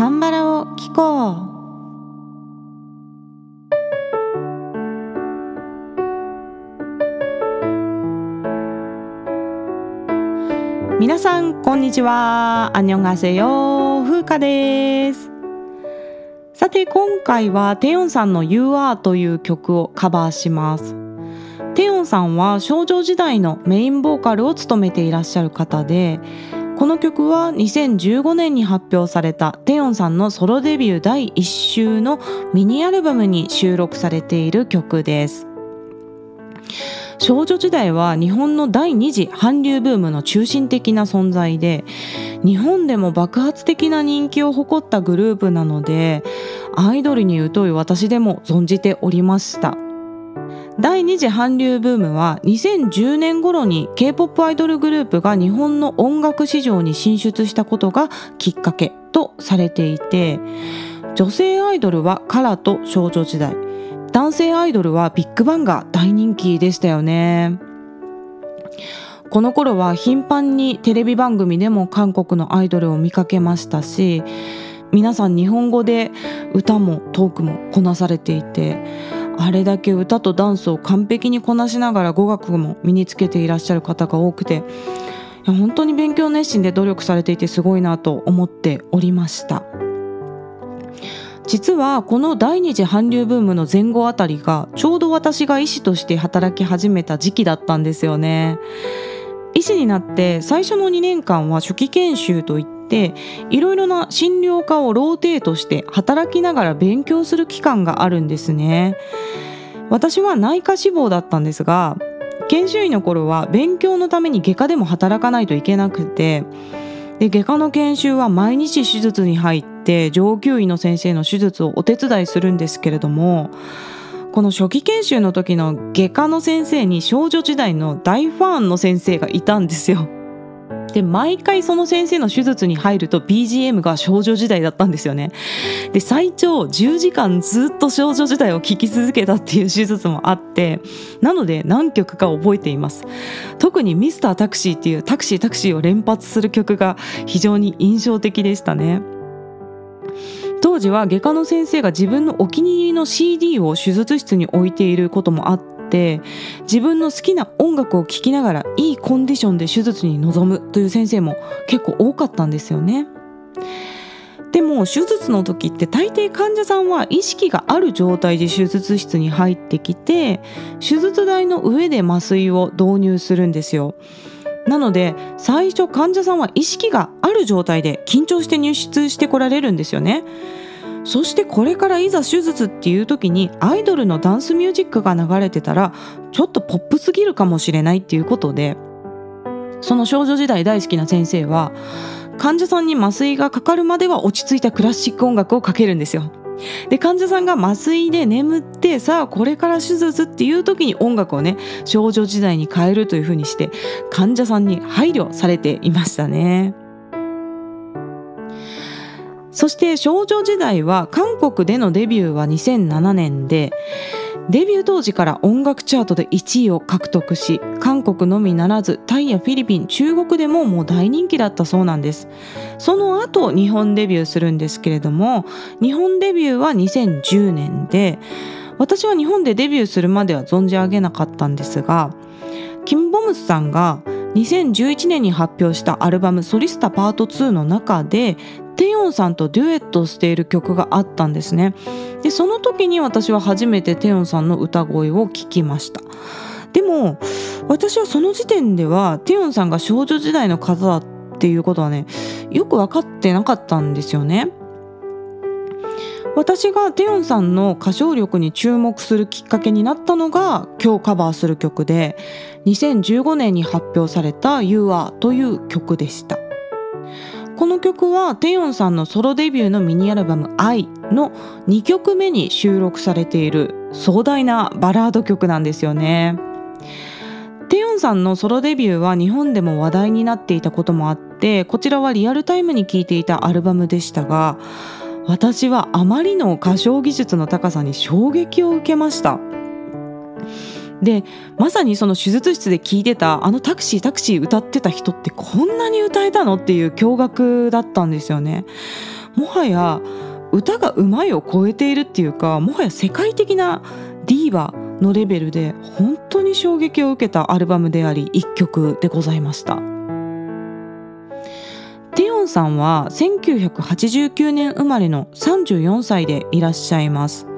カンバラを聞こう。皆さんこんにちは。アニョンガセヨ風花です。さて今回はテヨンさんの You Are という曲をカバーします。テヨンさんは少女時代のメインボーカルを務めていらっしゃる方でこの曲は2015年に発表されたテヨンさんのソロデビュー第1週のミニアルバムに収録されている曲です。少女時代は日本の第二次韓流ブームの中心的な存在で日本でも爆発的な人気を誇ったグループなのでアイドルに疎い私でも存じておりました。第二次韓流ブームは2010年頃に K-POP アイドルグループが日本の音楽市場に進出したことがきっかけとされていて女性アイドルはカラと少女時代男性アイドルはビッグバンが大人気でしたよね。この頃は頻繁にテレビ番組でも韓国のアイドルを見かけましたし皆さん日本語で歌もトークもこなされていてあれだけ歌とダンスを完璧にこなしながら語学も身につけていらっしゃる方が多くて本当に勉強熱心で努力されていてすごいなと思っておりました。実はこの第二次韓流ブームの前後あたりがちょうど私が医師として働き始めた時期だったんですよね医師になって最初の2年間は初期研修といっていろいろな診療科をローテートして働きながら勉強する期間があるんですね私は内科志望だったんですが研修医の頃は勉強のために外科でも働かないといけなくてで外科の研修は毎日手術に入って上級医の先生の手術をお手伝いするんですけれどもこの初期研修の時の外科の先生に少女時代の大ファンの先生がいたんですよ。で毎回その先生の手術に入ると BGM が少女時代だったんですよね。で最長10時間ずっと少女時代を聴き続けたっていう手術もあってなので何曲か覚えています。特にミスタータクシーっていうタクシータクシーを連発する曲が非常に印象的でしたね。当時は外科の先生が自分のお気に入りの CD を手術室に置いていることもあってって自分の好きな音楽を聴きながらいいコンディションで手術に臨むという先生も結構多かったんですよね。でも手術の時って大抵患者さんは意識がある状態で手術室に入ってきて手術台の上で麻酔を導入するんですよ。なので最初患者さんは意識がある状態で緊張して入室してこられるんですよね。そしてこれからいざ手術っていう時にアイドルのダンスミュージックが流れてたらちょっとポップすぎるかもしれないっていうことでその少女時代大好きな先生は患者さんに麻酔がかかるまでは落ち着いたクラシック音楽をかけるんですよ。で患者さんが麻酔で眠ってさあこれから手術っていう時に音楽をね少女時代に変えるというふうにして患者さんに配慮されていましたね。そして少女時代は韓国でのデビューは2007年でデビュー当時から音楽チャートで1位を獲得し韓国のみならずタイやフィリピン中国でももう大人気だったそうなんです。その後日本デビューするんですけれども日本デビューは2010年で私は日本でデビューするまでは存じ上げなかったんですがキム・ボムスさんが2011年に発表したアルバム「ソリスタパート2」の中でテヨンさんとデュエットしている曲があったんですね。でその時に私は初めてテヨンさんの歌声を聞きました。でも私はその時点ではテヨンさんが少女時代の方だっていうことはねよく分かってなかったんですよね。私がテヨンさんの歌唱力に注目するきっかけになったのが今日カバーする曲で2015年に発表された「You Are」という曲でした。この曲はテヨンさんのソロデビューのミニアルバム「愛」の2曲目に収録されている壮大なバラード曲なんですよね。テヨンさんのソロデビューは日本でも話題になっていたこともあってこちらはリアルタイムに聴いていたアルバムでしたが私はあまりの歌唱技術の高さに衝撃を受けました。でまさにその手術室で聞いてたあのタクシータクシー歌ってた人ってこんなに歌えたのっていう驚愕だったんですよね。もはや歌がうまいを超えているっていうかもはや世界的なディーバのレベルで本当に衝撃を受けたアルバムであり一曲でございました。テヨンさんは1989年生まれの34歳でいらっしゃいます。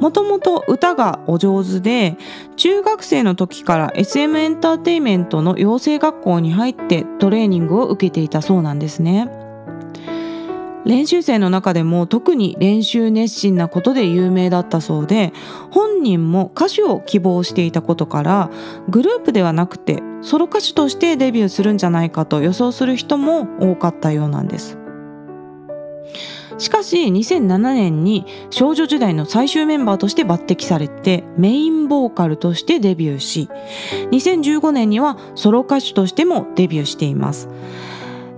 もともと歌がお上手で中学生の時から SM エンターテイメントの養成学校に入ってトレーニングを受けていたそうなんですね。練習生の中でも特に練習熱心なことで有名だったそうで本人も歌手を希望していたことからグループではなくてソロ歌手としてデビューするんじゃないかと予想する人も多かったようなんです。しかし2007年に少女時代の最終メンバーとして抜擢されてメインボーカルとしてデビューし2015年にはソロ歌手としてもデビューしています。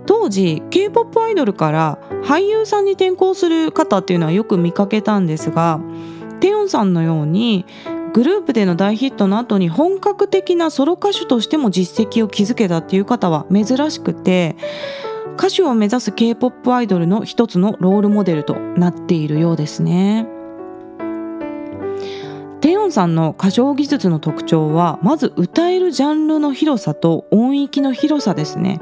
当時 K-POP アイドルから俳優さんに転向する方っていうのはよく見かけたんですがテヨンさんのようにグループでの大ヒットの後に本格的なソロ歌手としても実績を築けたっていう方は珍しくて歌手を目指す K-POP アイドルの一つのロールモデルとなっているようですね。テヨンさんの歌唱技術の特徴はまず歌えるジャンルの広さと音域の広さですね。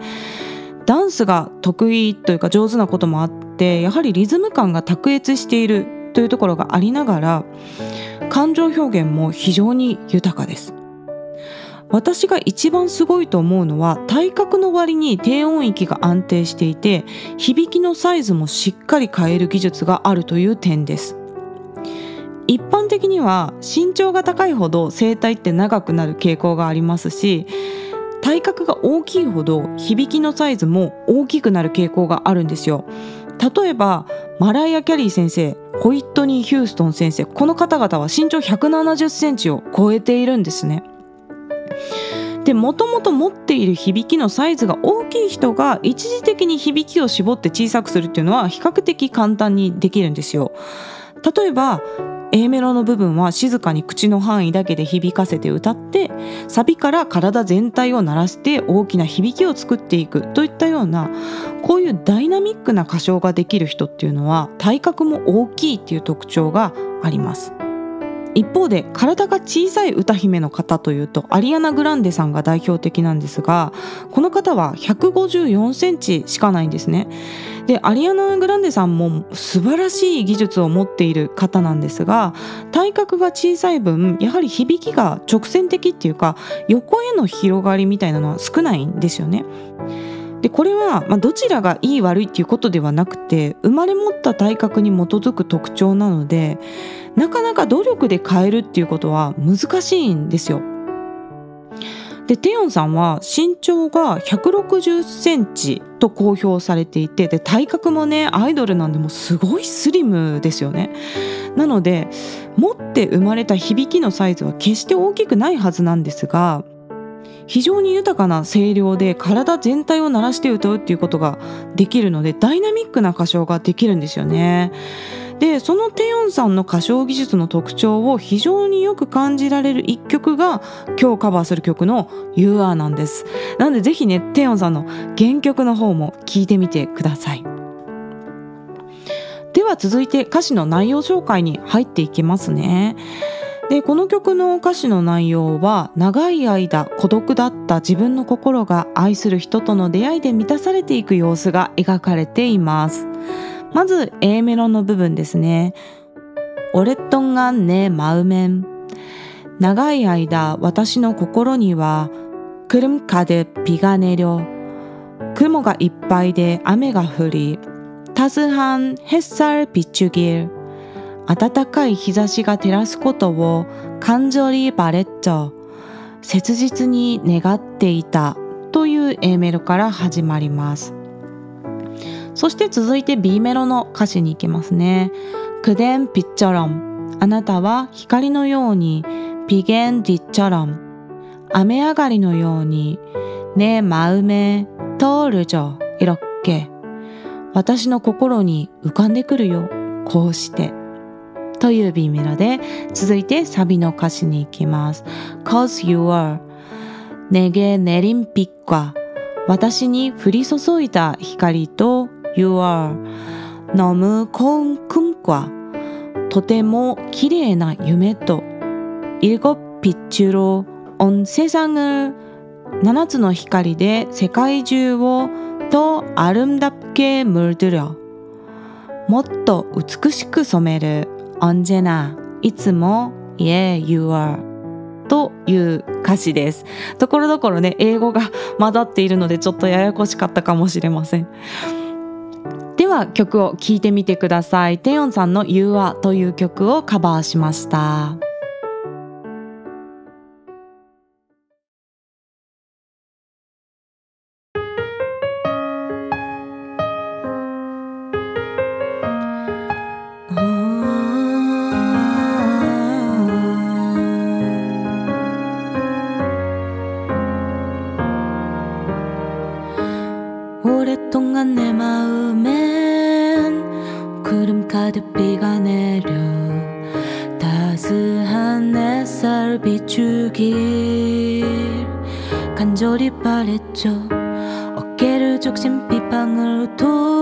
ダンスが得意というか上手なこともあってやはりリズム感が卓越しているというところがありながら感情表現も非常に豊かです私が一番すごいと思うのは体格の割に低音域が安定していて響きのサイズもしっかり変える技術があるという点です。一般的には身長が高いほど声帯って長くなる傾向がありますし体格が大きいほど響きのサイズも大きくなる傾向があるんですよ。例えばマライア・キャリー先生ホイットニー・ヒューストン先生この方々は身長170センチを超えているんですね。でもともと持っている響きのサイズが大きい人が一時的に響きを絞って小さくするっていうのは比較的簡単にできるんですよ例えば A メロの部分は静かに口の範囲だけで響かせて歌ってサビから体全体を鳴らして大きな響きを作っていくといったようなこういうダイナミックな歌唱ができる人っていうのは体格も大きいっていう特徴があります。一方で体が小さい歌姫の方というとアリアナ・グランデさんが代表的なんですがこの方は154センチしかないんですね。でアリアナ・グランデさんも素晴らしい技術を持っている方なんですが体格が小さい分やはり響きが直線的っていうか横への広がりみたいなのは少ないんですよね。でこれは、まあ、どちらがいい悪いっていうことではなくて生まれ持った体格に基づく特徴なのでなかなか努力で変えるっていうことは難しいんですよ。でテヨンさんは身長が160センチと公表されていてで体格もねアイドルなんでもすごいスリムですよね。なので持って生まれた響きのサイズは決して大きくないはずなんですが非常に豊かな声量で体全体を鳴らして歌うっていうことができるのでダイナミックな歌唱ができるんですよね。でそのテヨンさんの歌唱技術の特徴を非常によく感じられる一曲が今日カバーする曲の「You Are」なんです。なんでぜひねテヨンさんの原曲の方も聴いてみてください。では続いて歌詞の内容紹介に入っていきますね。でこの曲の歌詞の内容は長い間孤独だった自分の心が愛する人との出会いで満たされていく様子が描かれていますまず A メロの部分ですね。オレットンがねマウメン。長い間私の心にはクルムカでビがネりょ。雲がいっぱいで雨が降り、タスハンヘッサルピッチュギル。暖かい日差しが照らすことを感情リバレッチョ。切実に願っていたという A メロから始まります。そして続いて B メロの歌詞に行きますね。クデンピッチャロン。あなたは光のように、ピゲンディッチャロン。雨上がりのように、ねマウメ、通るじょ、いろっけ。私の心に浮かんでくるよ。こうして。という B メロで、続いてサビの歌詞に行きます。cause you are ネゲネリンピックは私に降り注いだ光と You are 너무고운꿈과とても綺麗な夢と일곱빛으로온세상을7つの光で世界中をと아름답게물들여もっと美しく染める 언제나いつも Yeah you are という歌詞です。ところどころね、英語が混ざっているのでちょっとややこしかったかもしれません。では曲を聴いてみてください。テヨンさんの You Are という曲をカバーしました。 날 비추길 간절히 바랬죠. 어깨를 적신 빗방울로 돌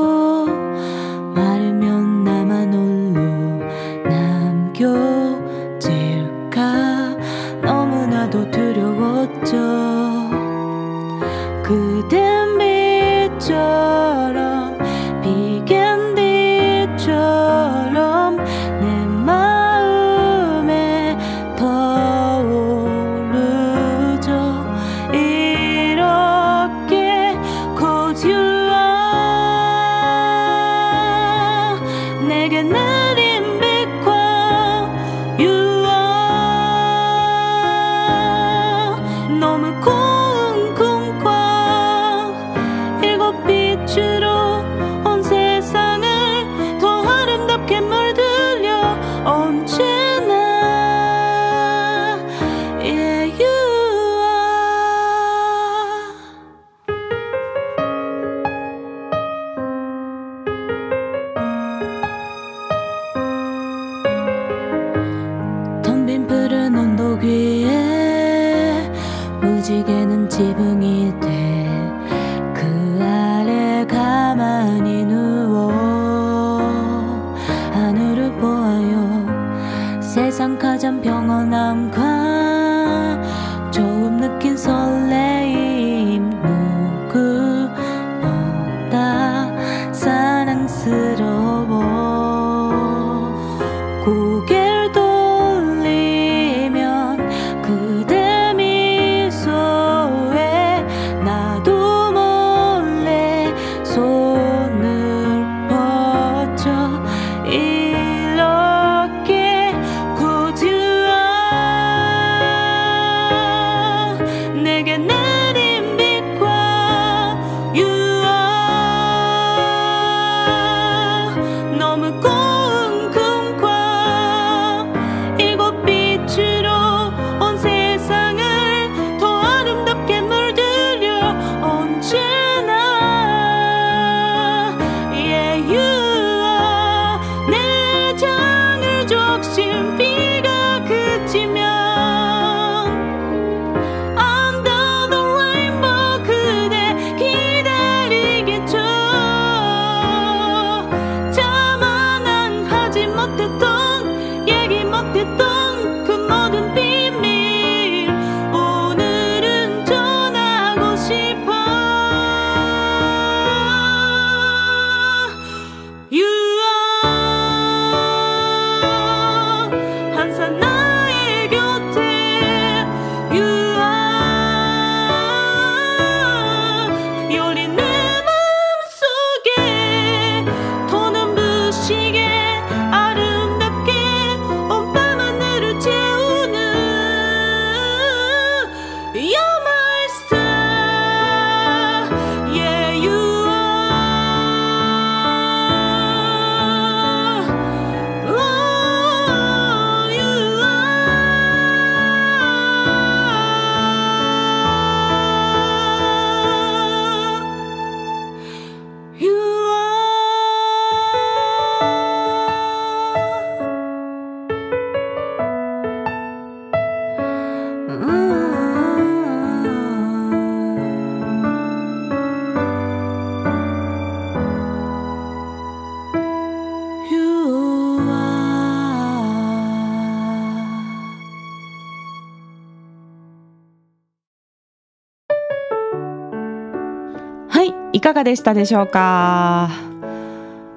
かがでしたでしょうか？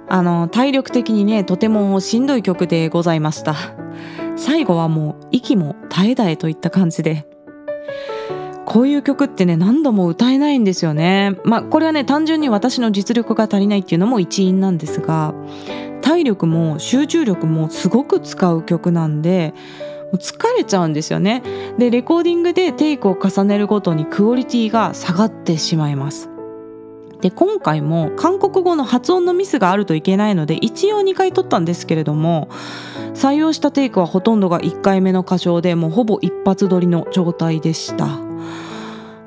あの体力的にねとてもしんどい曲でございました。最後はもう息も絶え絶えといった感じで。こういう曲ってね何度も歌えないんですよね。まあこれはね単純に私の実力が足りないっていうのも一因なんですが体力も集中力もすごく使う曲なんで疲れちゃうんですよね。でレコーディングでテイクを重ねるごとにクオリティが下がってしまいます。で今回も韓国語の発音のミスがあるといけないので一応2回撮ったんですけれども採用したテイクはほとんどが1回目の歌唱でもうほぼ一発撮りの状態でした。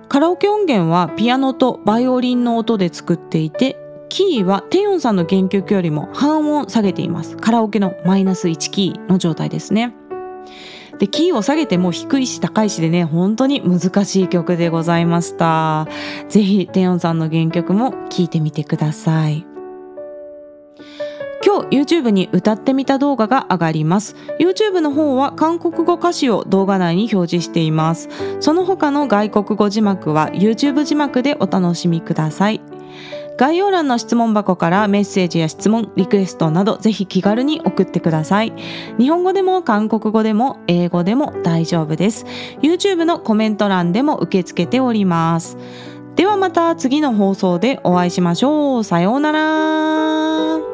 カラオケ音源はピアノとバイオリンの音で作っていてキーはテヨンさんの原曲よりも半音下げています。カラオケのマイナス1キーの状態ですね。でキーを下げても低いし高いしでね本当に難しい曲でございました。ぜひテヨンさんの原曲も聴いてみてください。今日 YouTube に歌ってみた動画が上がります。YouTube の方は韓国語歌詞を動画内に表示しています。その他の外国語字幕は YouTube 字幕でお楽しみください。概要欄の質問箱からメッセージや質問、リクエストなどぜひ気軽に送ってください。日本語でも韓国語でも英語でも大丈夫です。YouTube のコメント欄でも受け付けております。ではまた次の放送でお会いしましょう。さようなら。